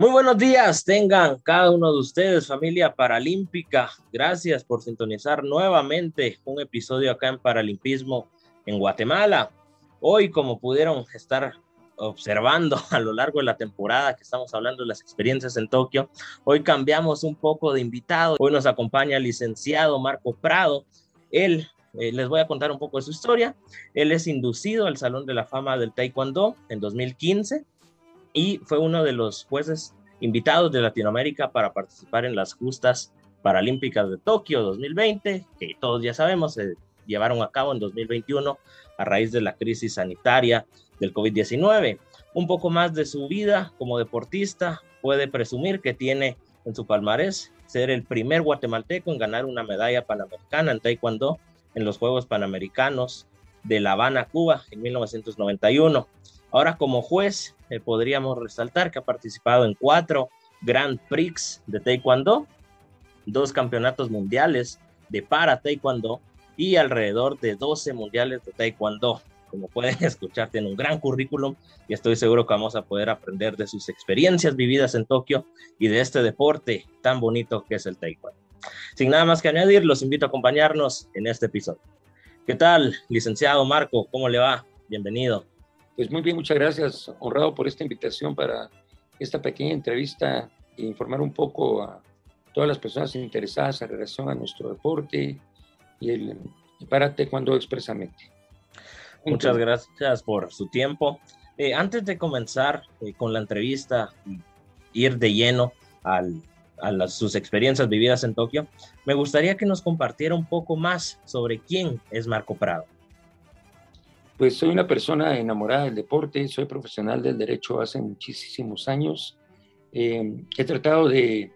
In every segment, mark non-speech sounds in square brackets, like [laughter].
Muy buenos días, tengan cada uno de ustedes, familia paralímpica. Gracias por sintonizar nuevamente un episodio acá en Paralimpismo en Guatemala. Hoy, como pudieron estar observando [laughs] a lo largo de la temporada que estamos hablando de las experiencias en Tokio, hoy cambiamos un poco de invitado. Hoy nos acompaña el licenciado Marco Prado. Él, eh, les voy a contar un poco de su historia. Él es inducido al Salón de la Fama del Taekwondo en 2015 y fue uno de los jueces invitados de Latinoamérica para participar en las justas paralímpicas de Tokio 2020, que todos ya sabemos se llevaron a cabo en 2021 a raíz de la crisis sanitaria del COVID-19. Un poco más de su vida como deportista, puede presumir que tiene en su palmarés ser el primer guatemalteco en ganar una medalla panamericana en Taekwondo en los Juegos Panamericanos de La Habana, Cuba, en 1991. Ahora como juez eh, podríamos resaltar que ha participado en cuatro Grand Prix de Taekwondo, dos campeonatos mundiales de para Taekwondo y alrededor de 12 mundiales de Taekwondo. Como pueden [laughs] escuchar, tiene un gran currículum y estoy seguro que vamos a poder aprender de sus experiencias vividas en Tokio y de este deporte tan bonito que es el Taekwondo. Sin nada más que añadir, los invito a acompañarnos en este episodio. ¿Qué tal, licenciado Marco? ¿Cómo le va? Bienvenido. Pues muy bien, muchas gracias. Honrado por esta invitación para esta pequeña entrevista e informar un poco a todas las personas interesadas en relación a nuestro deporte y el para cuando expresamente. Muchas gracias por su tiempo. Eh, antes de comenzar eh, con la entrevista ir de lleno al, a sus experiencias vividas en Tokio, me gustaría que nos compartiera un poco más sobre quién es Marco Prado. Pues soy una persona enamorada del deporte, soy profesional del derecho hace muchísimos años. Eh, he tratado de,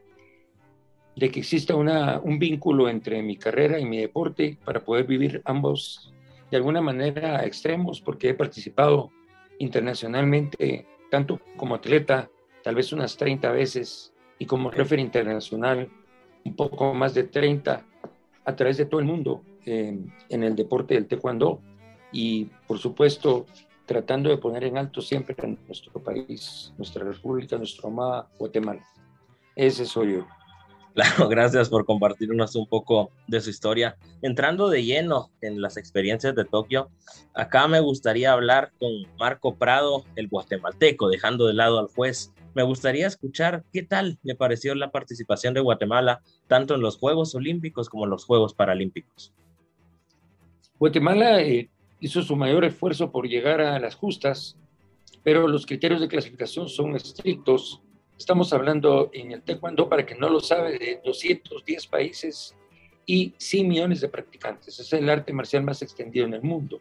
de que exista una, un vínculo entre mi carrera y mi deporte para poder vivir ambos de alguna manera extremos, porque he participado internacionalmente, tanto como atleta, tal vez unas 30 veces, y como referee internacional, un poco más de 30 a través de todo el mundo eh, en el deporte del taekwondo y por supuesto tratando de poner en alto siempre a nuestro país, nuestra república, nuestro amada Guatemala. Ese soy yo. Claro, gracias por compartirnos un poco de su historia. Entrando de lleno en las experiencias de Tokio, acá me gustaría hablar con Marco Prado, el guatemalteco, dejando de lado al juez. Me gustaría escuchar qué tal le pareció la participación de Guatemala, tanto en los Juegos Olímpicos como en los Juegos Paralímpicos. Guatemala eh, hizo su mayor esfuerzo por llegar a las justas, pero los criterios de clasificación son estrictos. Estamos hablando en el taekwondo, para que no lo sabe, de 210 países y 100 millones de practicantes. Es el arte marcial más extendido en el mundo.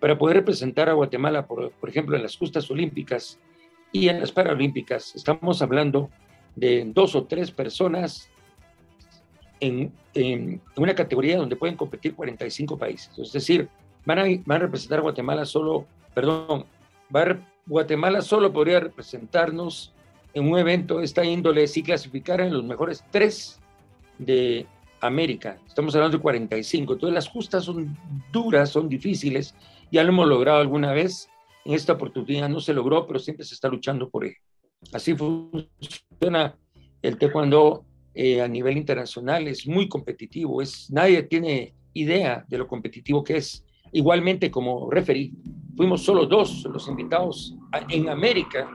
Para poder representar a Guatemala, por, por ejemplo, en las justas olímpicas y en las paralímpicas, estamos hablando de dos o tres personas en, en, una categoría donde pueden competir 45 países. Es decir, van a, representar Guatemala solo, perdón, Guatemala solo podría representarnos en un evento de esta índole si clasificaran los mejores tres de América. Estamos hablando de 45. Entonces las justas son duras, son difíciles. Ya lo hemos logrado alguna vez. En esta oportunidad no se logró, pero siempre se está luchando por ello. Así funciona el taekwondo eh, a nivel internacional. Es muy competitivo. Es, nadie tiene idea de lo competitivo que es. Igualmente, como referí, fuimos solo dos los invitados en América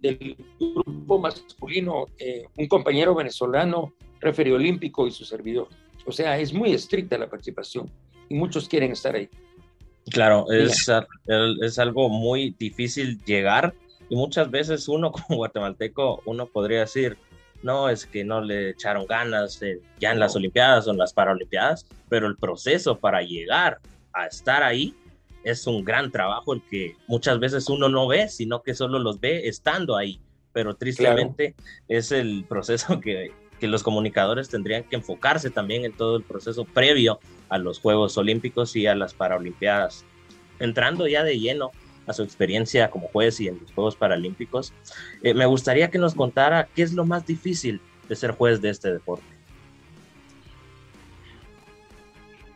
del grupo masculino, eh, un compañero venezolano, referí olímpico y su servidor. O sea, es muy estricta la participación y muchos quieren estar ahí. Claro, es, es algo muy difícil llegar y muchas veces uno [laughs] como guatemalteco, uno podría decir, no, es que no le echaron ganas eh, ya en las Olimpiadas o en las Paralimpiadas, pero el proceso para llegar a estar ahí, es un gran trabajo el que muchas veces uno no ve, sino que solo los ve estando ahí. Pero tristemente es el proceso que, que los comunicadores tendrían que enfocarse también en todo el proceso previo a los Juegos Olímpicos y a las Paralimpiadas. Entrando ya de lleno a su experiencia como juez y en los Juegos Paralímpicos, eh, me gustaría que nos contara qué es lo más difícil de ser juez de este deporte.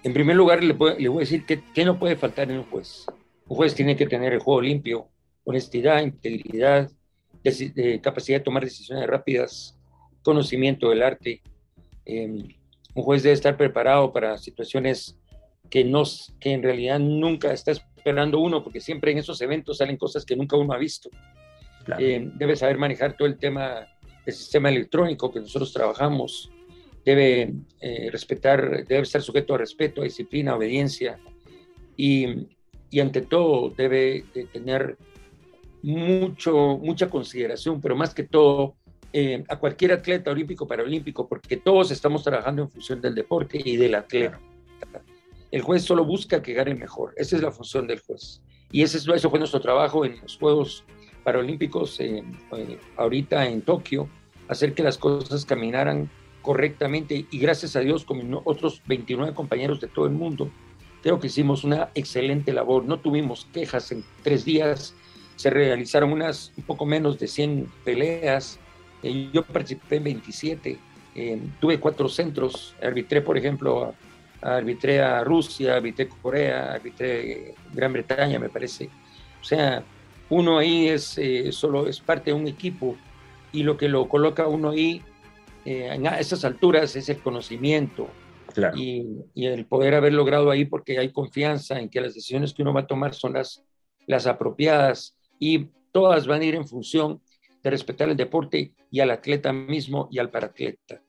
En primer lugar, le, voy a decir que, no puede faltar en un juez. Un juez tiene que tener el juego limpio, honestidad, integridad, de, capacidad de tomar decisiones rápidas, conocimiento del arte. Em, un juez debe estar preparado para situaciones que, nos, que en realidad nunca está esperando uno, porque siempre en esos eventos salen cosas que nunca uno ha visto. Em, debe saber manejar todo el tema del sistema electrónico que nosotros trabajamos, debe eh, respetar, debe estar sujeto a respeto, a disciplina, a obediencia y, y ante todo debe tener mucho, mucha consideración, pero más que todo eh, a cualquier atleta olímpico, paralímpico, porque todos estamos trabajando en función del deporte y del atleta. El juez solo busca que gane mejor, esa es la función del juez. Y ese, eso fue nuestro trabajo en los Juegos Paralímpicos eh, ahorita en Tokio, hacer que las cosas caminaran correctamente y gracias a Dios con otros 29 compañeros de todo el mundo, creo que hicimos una excelente labor. No tuvimos quejas en tres días, se realizaron unas un poco menos de 100 peleas. Eh, yo participé en 27, eh, tuve cuatro centros, arbitré por ejemplo, arbitré a Rusia, arbitré Corea, arbitré Gran Bretaña, me parece. O sea, uno ahí es eh, solo es parte de un equipo y lo que lo coloca uno ahí eh, a esas alturas es el conocimiento y, el poder haber logrado ahí porque hay confianza en que las decisiones que uno va a tomar son las, las apropiadas y todas van a ir en función de respetar el deporte y al atleta mismo y al paratleta.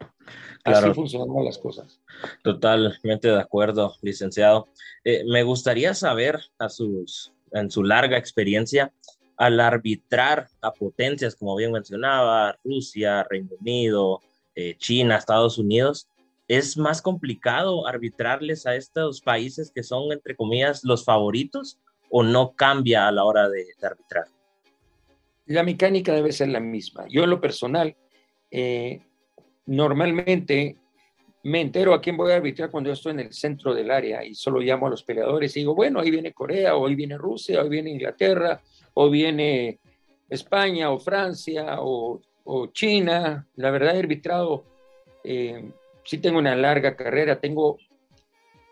Así funcionan las cosas. Totalmente de acuerdo, licenciado. Eh, me gustaría saber a sus, en su larga experiencia, al arbitrar a potencias, como bien mencionaba, Rusia, Reino Unido, eh, China, Estados Unidos, es más complicado arbitrarles a estos países que son, entre comillas, los favoritos o no cambia a la hora de, arbitrar? La mecánica debe ser la misma. Yo en lo personal, eh, normalmente me entero a quién voy a arbitrar cuando yo estoy en el centro del área y solo llamo a los peleadores y digo, bueno, ahí viene Corea, ahí viene Rusia, ahí viene Inglaterra, o viene España, o Francia, o o China. La verdad, he arbitrado, eh, sí tengo una larga carrera, tengo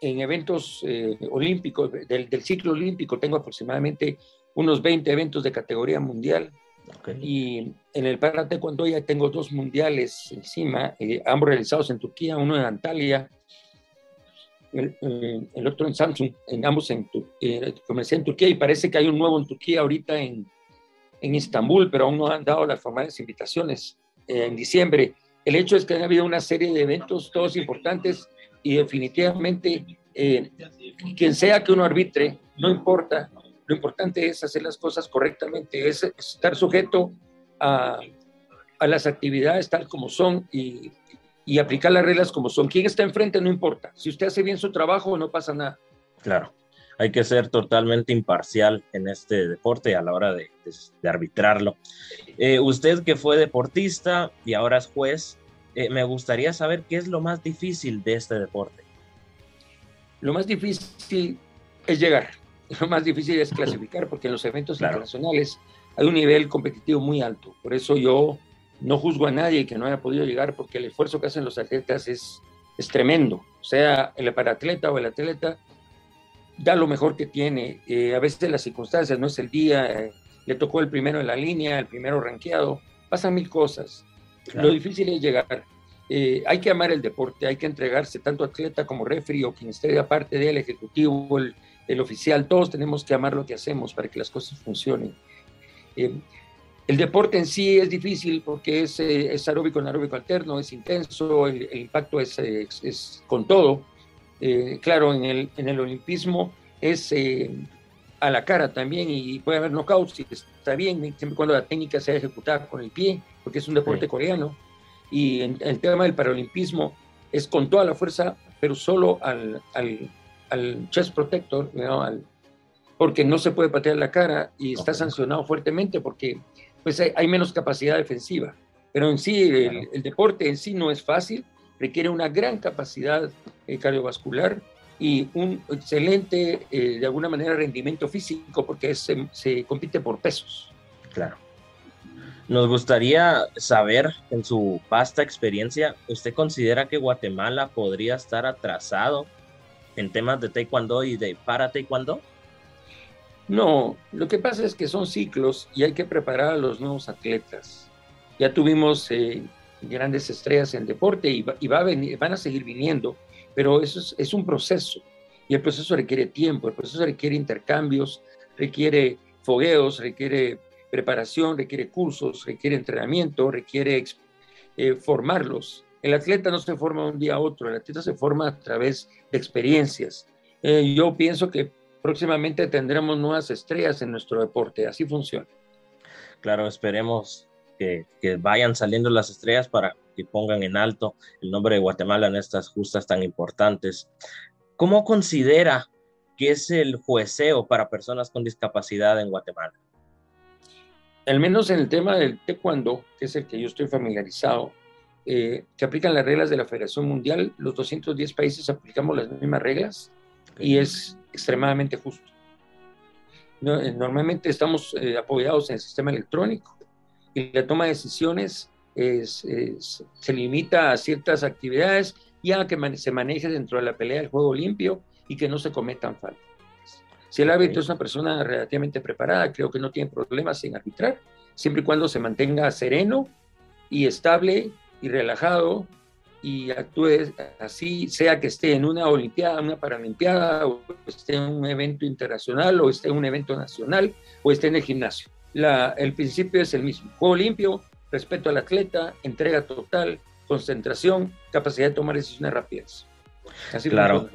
en eventos eh, olímpicos, del, ciclo olímpico, tengo aproximadamente unos 20 eventos de categoría mundial. Y en el para cuando ya tengo dos mundiales encima, eh, ambos realizados en Turquía, uno en Antalya, el, el otro en Samsung, en ambos en, comencé en Turquía y parece que hay un nuevo en Turquía ahorita en, en Estambul, pero aún no han dado las formales invitaciones eh, en diciembre. El hecho es que ha habido una serie de eventos, todos importantes, y definitivamente eh, quien sea que uno arbitre, no importa, lo importante es hacer las cosas correctamente, es estar sujeto a, a las actividades tal como son y, y aplicar las reglas como son. Quien está enfrente no importa. Si usted hace bien su trabajo, no pasa nada. Claro hay que ser totalmente imparcial en este deporte a la hora de, arbitrarlo. Eh, usted que fue deportista y ahora es juez, eh, me gustaría saber qué es lo más difícil de este deporte. Lo más difícil es llegar, [laughs] lo más difícil es clasificar, porque en los eventos internacionales hay un nivel competitivo muy alto. Por eso yo no juzgo a nadie que no haya podido llegar, porque el esfuerzo que hacen los atletas es, es tremendo. O sea, el paratleta o el atleta da lo mejor que tiene. Eh, a veces las circunstancias, no es el día, eh, le tocó el primero en la línea, el primero rankeado, pasan mil cosas. Lo difícil es llegar. Eh, hay que amar el deporte, hay que entregarse, tanto atleta como referee o quien esté aparte del ejecutivo, el, el, oficial, todos tenemos que amar lo que hacemos para que las cosas funcionen. el deporte en sí es difícil porque es, es aeróbico, anaeróbico alterno, es intenso, el, impacto es, es con todo eh, claro, en el, en el olimpismo es eh, a la cara también y puede haber knockouts si está bien, siempre cuando la técnica sea ejecutada con el pie, porque es un deporte coreano. Y en, el tema del paralimpismo es con toda la fuerza, pero solo al, al, al chest protector, porque no se puede patear la cara y está sancionado fuertemente porque pues hay, menos capacidad defensiva. Pero en sí, el, el, deporte en sí no es fácil, requiere una gran capacidad cardiovascular y un excelente, eh, de alguna manera, rendimiento físico, porque se, se compite por pesos. Claro. Nos gustaría saber, en su vasta experiencia, ¿usted considera que Guatemala podría estar atrasado en temas de taekwondo y de para taekwondo? No, lo que pasa es que son ciclos y hay que preparar a los nuevos atletas. Ya tuvimos eh, grandes estrellas en deporte y, va, a venir, van a seguir viniendo, pero eso es, un proceso y el proceso requiere tiempo, el proceso requiere intercambios, requiere fogueos, requiere preparación, requiere cursos, requiere entrenamiento, requiere eh, formarlos. El atleta no se forma un día a otro, el atleta se forma a través de experiencias. Eh, yo pienso que próximamente tendremos nuevas estrellas en nuestro deporte, así funciona. Claro, esperemos que, que, vayan saliendo las estrellas para que pongan en alto el nombre de Guatemala en estas justas tan importantes. ¿Cómo considera que es el jueceo para personas con discapacidad en Guatemala? Al menos en el tema del taekwondo, que es el que yo estoy familiarizado, eh, se aplican las reglas de la Federación Mundial, los 210 países aplicamos las mismas reglas y es extremadamente justo. Eh, normalmente estamos eh, apoyados en el sistema electrónico y la toma de decisiones se limita a ciertas actividades ya que se maneje dentro de la pelea del juego limpio y que no se cometan faltas. Si el árbitro es una persona relativamente preparada, creo que no tiene problemas en arbitrar, siempre y cuando se mantenga sereno y estable y relajado y actúe así, sea que esté en una Olimpiada, una Paralimpiada, o esté en un evento internacional, o esté en un evento nacional, o esté en el gimnasio. La, el principio es el mismo. Juego limpio, respeto al atleta, entrega total, concentración, capacidad de tomar decisiones rápidas. Así claro.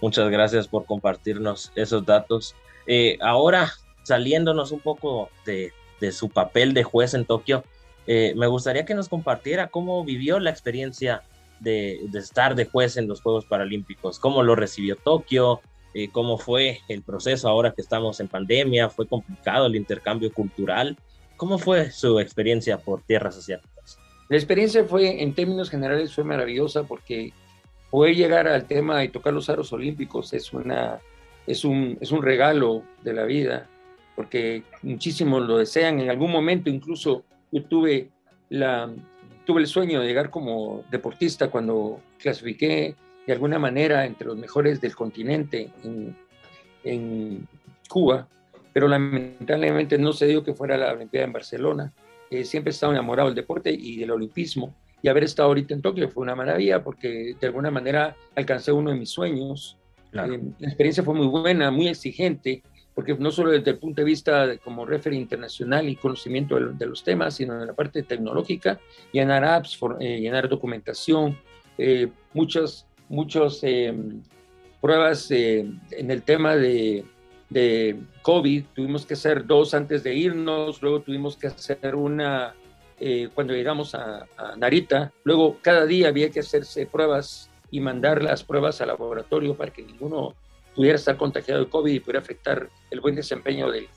Muchas gracias por compartirnos esos datos. Eh, ahora, saliéndonos un poco de, su papel de juez en Tokio, eh, me gustaría que nos compartiera cómo vivió la experiencia de, estar de juez en los Juegos Paralímpicos, cómo lo recibió Tokio, eh, cómo fue el proceso ahora que estamos en pandemia, fue complicado el intercambio cultural, cómo fue su experiencia por tierras asiáticas. La experiencia fue, en términos generales, fue maravillosa porque poder llegar al tema y tocar los aros olímpicos es, una, es, un, es un regalo de la vida, porque muchísimos lo desean. En algún momento incluso yo tuve, la, tuve el sueño de llegar como deportista cuando clasifiqué de alguna manera entre los mejores del continente en, en Cuba, pero lamentablemente no se dio que fuera la Olimpiada en Barcelona. Eh, siempre he estado enamorado del deporte y del olimpismo y haber estado ahorita en Tokio fue una maravilla porque de alguna manera alcancé uno de mis sueños. Eh, la experiencia fue muy buena, muy exigente, porque no solo desde el punto de vista de, como referee internacional y conocimiento de, los temas, sino en la parte tecnológica, llenar apps, eh, llenar documentación, eh, muchas, muchas pruebas en el tema de, de COVID, tuvimos que hacer dos antes de irnos, luego tuvimos que hacer una eh, cuando llegamos a, Narita. Luego, cada día había que hacerse pruebas y mandar las pruebas al laboratorio para que ninguno pudiera estar contagiado de COVID y pudiera afectar el buen desempeño del,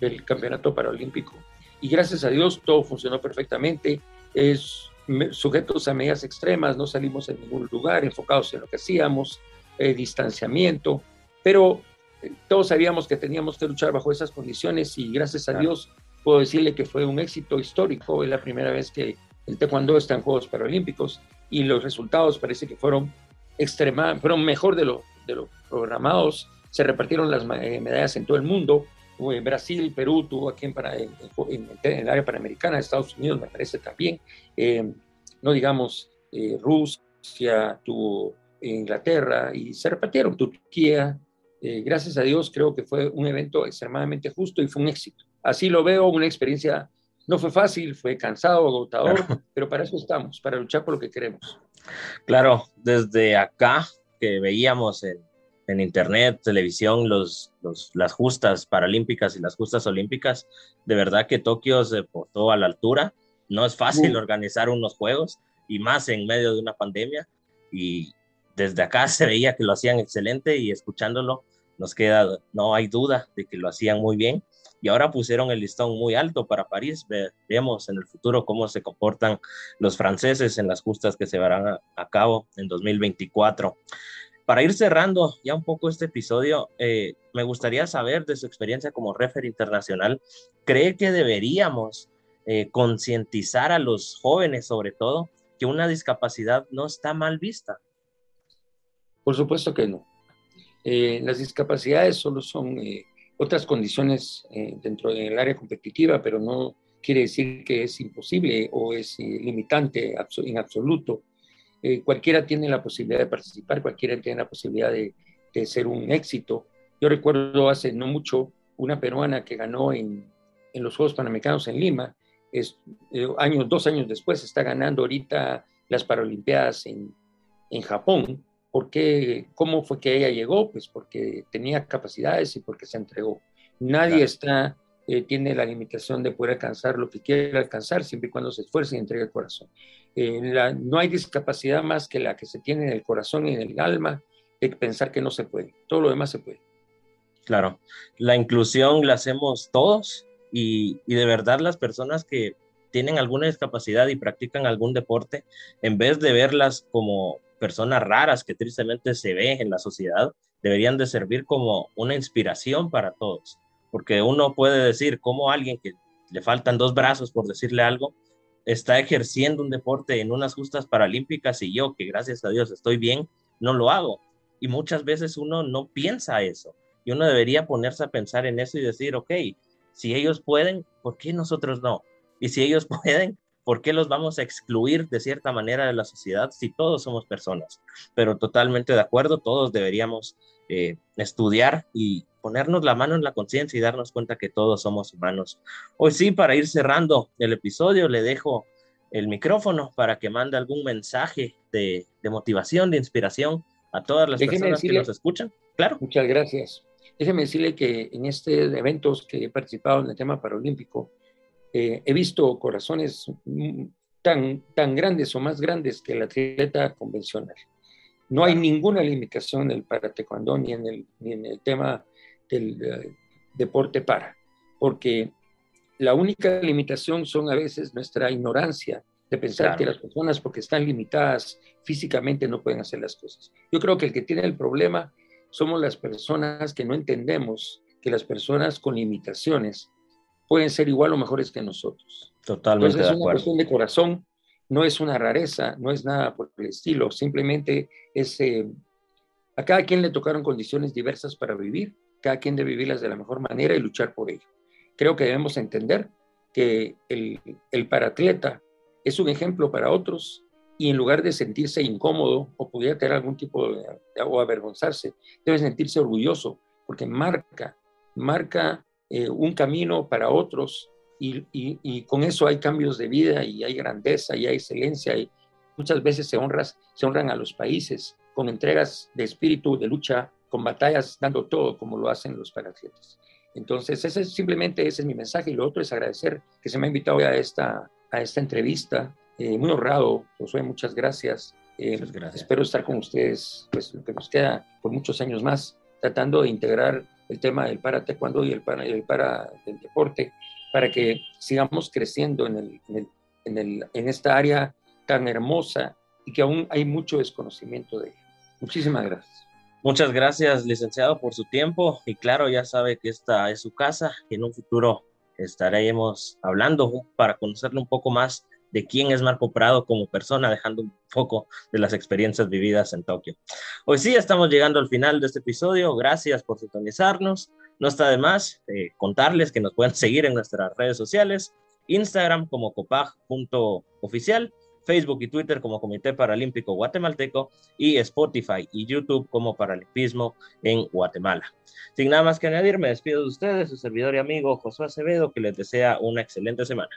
del, campeonato paralímpico. Y gracias a Dios todo funcionó perfectamente. Es sujetos a medidas extremas, no salimos en ningún lugar, enfocados en lo que hacíamos, eh, distanciamiento, pero eh, todos sabíamos que teníamos que luchar bajo esas condiciones y gracias a Dios puedo decirle que fue un éxito histórico. Es la primera vez que el taekwondo está en Juegos Paralímpicos y los resultados parece que fueron extrema, fueron mejor de lo, de lo programados. Se repartieron las eh, medallas en todo el mundo. En Brasil, Perú tuvo aquí en, en, el área panamericana, Estados Unidos me parece también. Eh, no digamos, eh, Rusia tuvo Inglaterra y se repartieron Turquía. gracias a Dios creo que fue un evento extremadamente justo y fue un éxito así lo veo, una experiencia no fue fácil, fue cansado, agotador, pero para eso estamos, para luchar por lo que queremos. Claro, desde acá que veíamos en, internet, televisión, los, las justas paralímpicas y las justas olímpicas, de verdad que Tokio se portó a la altura. No es fácil organizar unos juegos y más en medio de una pandemia. Y desde acá [laughs] se veía que lo hacían excelente y escuchándolo nos queda, no hay duda de que lo hacían muy bien y ahora pusieron el listón muy alto para París. Veremos en el futuro cómo se comportan los franceses en las justas que se verán a, cabo en 2024. Para ir cerrando ya un poco este episodio, eh, me gustaría saber de su experiencia como referee internacional, ¿cree que deberíamos eh, concientizar a los jóvenes sobre todo que una discapacidad no está mal vista? Por supuesto que no. Eh, las discapacidades solo son otras condiciones dentro del área competitiva, pero no quiere decir que es imposible o es limitante en absoluto. Eh, cualquiera tiene la posibilidad de participar, cualquiera tiene la posibilidad de, de, ser un éxito. Yo recuerdo hace no mucho una peruana que ganó en, en los Juegos Panamericanos en Lima, es, años, dos años después está ganando ahorita las Paralimpiadas en, en Japón ¿Por qué? ¿Cómo fue que ella llegó? Pues porque tenía capacidades y porque se entregó. Nadie está, eh, tiene la limitación de poder alcanzar lo que quiere alcanzar siempre y cuando se esfuerce y entregue el corazón. Eh, no hay discapacidad más que la que se tiene en el corazón y en el alma de pensar que no se puede. Todo lo demás se puede. Claro, la inclusión la hacemos todos y, y de verdad las personas que tienen alguna discapacidad y practican algún deporte, en vez de verlas como personas raras que tristemente se ve en la sociedad, deberían de servir como una inspiración para todos, porque uno puede decir cómo alguien que le faltan dos brazos, por decirle algo, está ejerciendo un deporte en unas justas paralímpicas y yo, que gracias a Dios estoy bien, no lo hago. Y muchas veces uno no piensa eso. Y uno debería ponerse a pensar en eso y decir, ok, si ellos pueden, ¿por qué nosotros no? Y si ellos [laughs] pueden, ¿por qué los vamos a excluir de cierta manera de la sociedad si todos somos personas? Pero totalmente de acuerdo, todos deberíamos eh, estudiar y ponernos la mano en la conciencia y darnos cuenta que todos somos humanos. Hoy sí, para ir cerrando el episodio, le dejo el micrófono para que mande algún mensaje de, motivación, de inspiración a todas las personas que nos escuchan. Claro. Muchas gracias. Déjeme decirle que en este eventos que he participado en el tema paralímpico, eh, he visto corazones tan, tan grandes o más grandes que el atleta convencional. No hay ninguna limitación en el para taekwondo ni en el, ni en el tema del eh, deporte para, porque la única limitación son a veces nuestra ignorancia de pensar que las personas porque están limitadas físicamente no pueden hacer las cosas. Yo creo que el que tiene el problema somos las personas que no entendemos que las personas con limitaciones pueden ser igual o mejores que nosotros. Totalmente. Entonces es una cuestión de corazón, no es una rareza, no es nada por el estilo, simplemente es, eh, a cada quien le tocaron condiciones diversas para vivir, cada quien debe vivirlas de la mejor manera y luchar por ello. Creo que debemos entender que el, el paratleta es un ejemplo para otros y en lugar de sentirse incómodo o pudiera tener algún tipo de, o avergonzarse, debe sentirse orgulloso porque marca, marca eh, un camino para otros y, con eso hay cambios de vida y hay grandeza y hay excelencia y muchas veces se, honras, se honran a los países con entregas de espíritu, de lucha, con batallas, dando todo como lo hacen los paratletas. Entonces, ese es, simplemente ese es mi mensaje y lo otro es agradecer que se me ha invitado a esta, a esta entrevista. Eh, muy honrado, Josué, muchas gracias. Eh, muchas gracias. Espero estar con ustedes, pues lo que nos queda por muchos años más, tratando de integrar el tema del para taekwondo y el para, el para del deporte, para que sigamos creciendo en, el, en, el, en, esta área tan hermosa y que aún hay mucho desconocimiento de ella. Muchísimas gracias. Muchas gracias, licenciado, por su tiempo. Y claro, ya sabe que esta es su casa y en un futuro estaremos hablando para conocerlo un poco más de quién es Marco Prado como persona, dejando un poco de las experiencias vividas en Tokio. Hoy sí, estamos llegando al final de este episodio. Gracias por sintonizarnos. No está de más eh, contarles que nos pueden [laughs] seguir en nuestras redes sociales, Instagram como copag.oficial, Facebook y Twitter como Comité Paralímpico Guatemalteco y Spotify y YouTube como Paralimpismo en Guatemala. Sin nada más que añadir, me despido de ustedes, su servidor y amigo Josué Acevedo, que les desea una excelente semana.